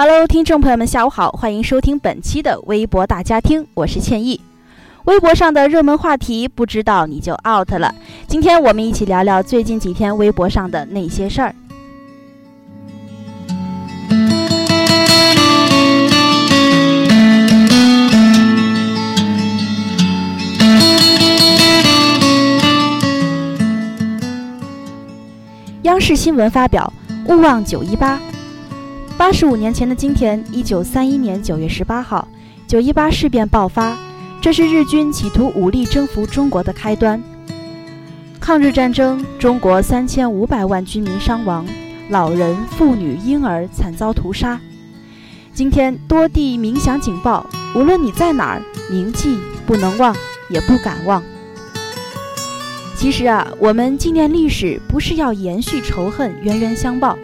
Hello，听众朋友们，下午好，欢迎收听本期的微博大家听，我是倩意。微博上的热门话题，不知道你就 out 了。今天我们一起聊聊最近几天微博上的那些事儿。央视新闻发表：勿忘九一八。八十五年前的今天，一九三一年九月十八号，九一八事变爆发，这是日军企图武力征服中国的开端。抗日战争，中国三千五百万军民伤亡，老人、妇女、婴儿惨遭屠杀。今天多地鸣响警报，无论你在哪儿，铭记不能忘，也不敢忘。其实啊，我们纪念历史，不是要延续仇恨、冤冤相报。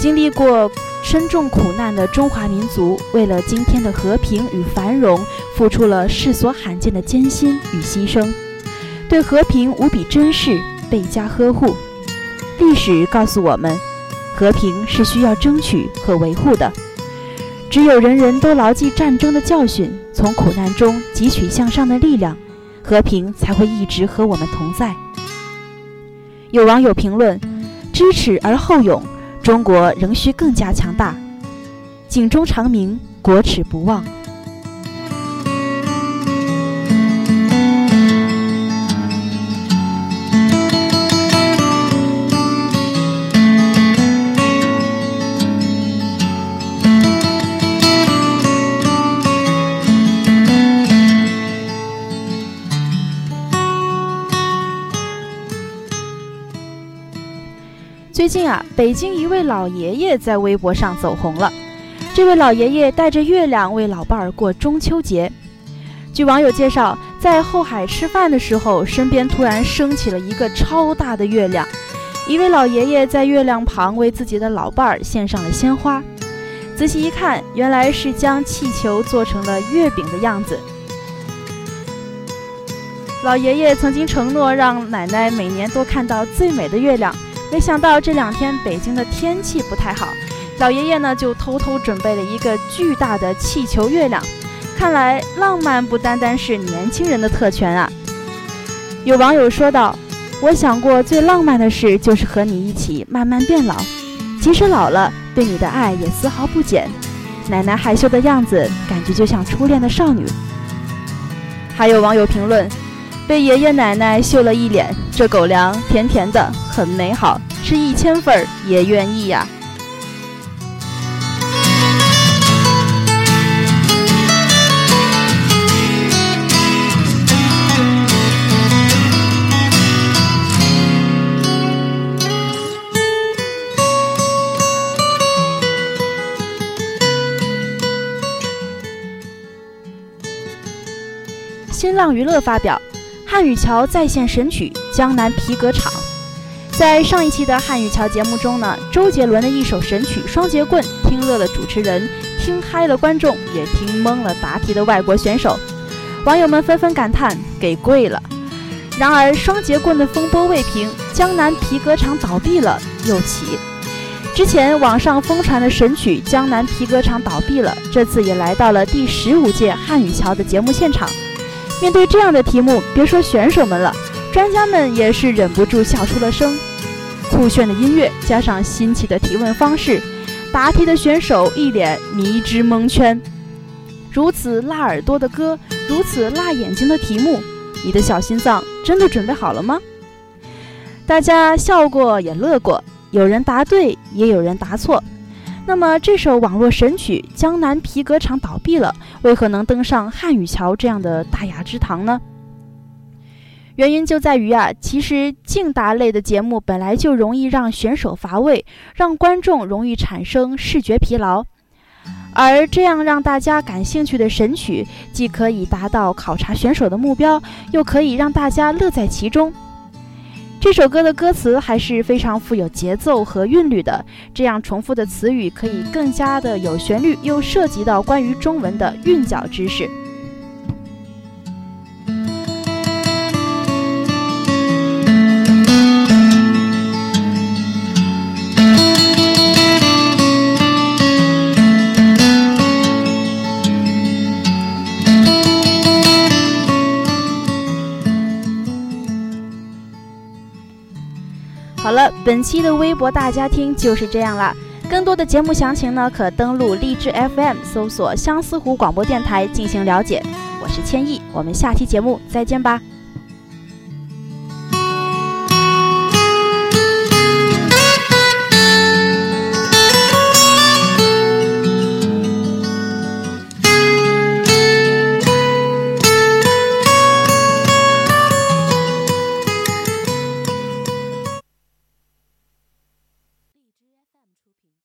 经历过深重苦难的中华民族，为了今天的和平与繁荣，付出了世所罕见的艰辛与牺牲，对和平无比珍视，倍加呵护。历史告诉我们，和平是需要争取和维护的。只有人人都牢记战争的教训，从苦难中汲取向上的力量。和平才会一直和我们同在。有网友评论：“知耻而后勇，中国仍需更加强大。警钟长鸣，国耻不忘。”最近啊，北京一位老爷爷在微博上走红了。这位老爷爷带着月亮为老伴儿过中秋节。据网友介绍，在后海吃饭的时候，身边突然升起了一个超大的月亮。一位老爷爷在月亮旁为自己的老伴儿献上了鲜花。仔细一看，原来是将气球做成了月饼的样子。老爷爷曾经承诺让奶奶每年都看到最美的月亮。没想到这两天北京的天气不太好，老爷爷呢就偷偷准备了一个巨大的气球月亮。看来浪漫不单单是年轻人的特权啊！有网友说道：“我想过最浪漫的事就是和你一起慢慢变老，即使老了，对你的爱也丝毫不减。奶奶害羞的样子，感觉就像初恋的少女。”还有网友评论。被爷爷奶奶秀了一脸，这狗粮甜甜的，很美好，吃一千份也愿意呀。新浪娱乐发表。汉语桥再现神曲《江南皮革厂》。在上一期的汉语桥节目中呢，周杰伦的一首神曲《双截棍》听乐了主持人，听嗨了观众，也听懵了答题的外国选手。网友们纷纷感叹：“给跪了！”然而，双截棍的风波未平，江南皮革厂倒闭了又起。之前网上疯传的神曲《江南皮革厂》倒闭了，这次也来到了第十五届汉语桥的节目现场。面对这样的题目，别说选手们了，专家们也是忍不住笑出了声。酷炫的音乐加上新奇的提问方式，答题的选手一脸迷之蒙圈。如此辣耳朵的歌，如此辣眼睛的题目，你的小心脏真的准备好了吗？大家笑过也乐过，有人答对，也有人答错。那么这首网络神曲《江南皮革厂》倒闭了，为何能登上汉语桥这样的大雅之堂呢？原因就在于啊，其实竞答类的节目本来就容易让选手乏味，让观众容易产生视觉疲劳。而这样让大家感兴趣的神曲，既可以达到考察选手的目标，又可以让大家乐在其中。这首歌的歌词还是非常富有节奏和韵律的，这样重复的词语可以更加的有旋律，又涉及到关于中文的韵脚知识。好了，本期的微博大家听就是这样了。更多的节目详情呢，可登录荔枝 FM 搜索相思湖广播电台进行了解。我是千亿，我们下期节目再见吧。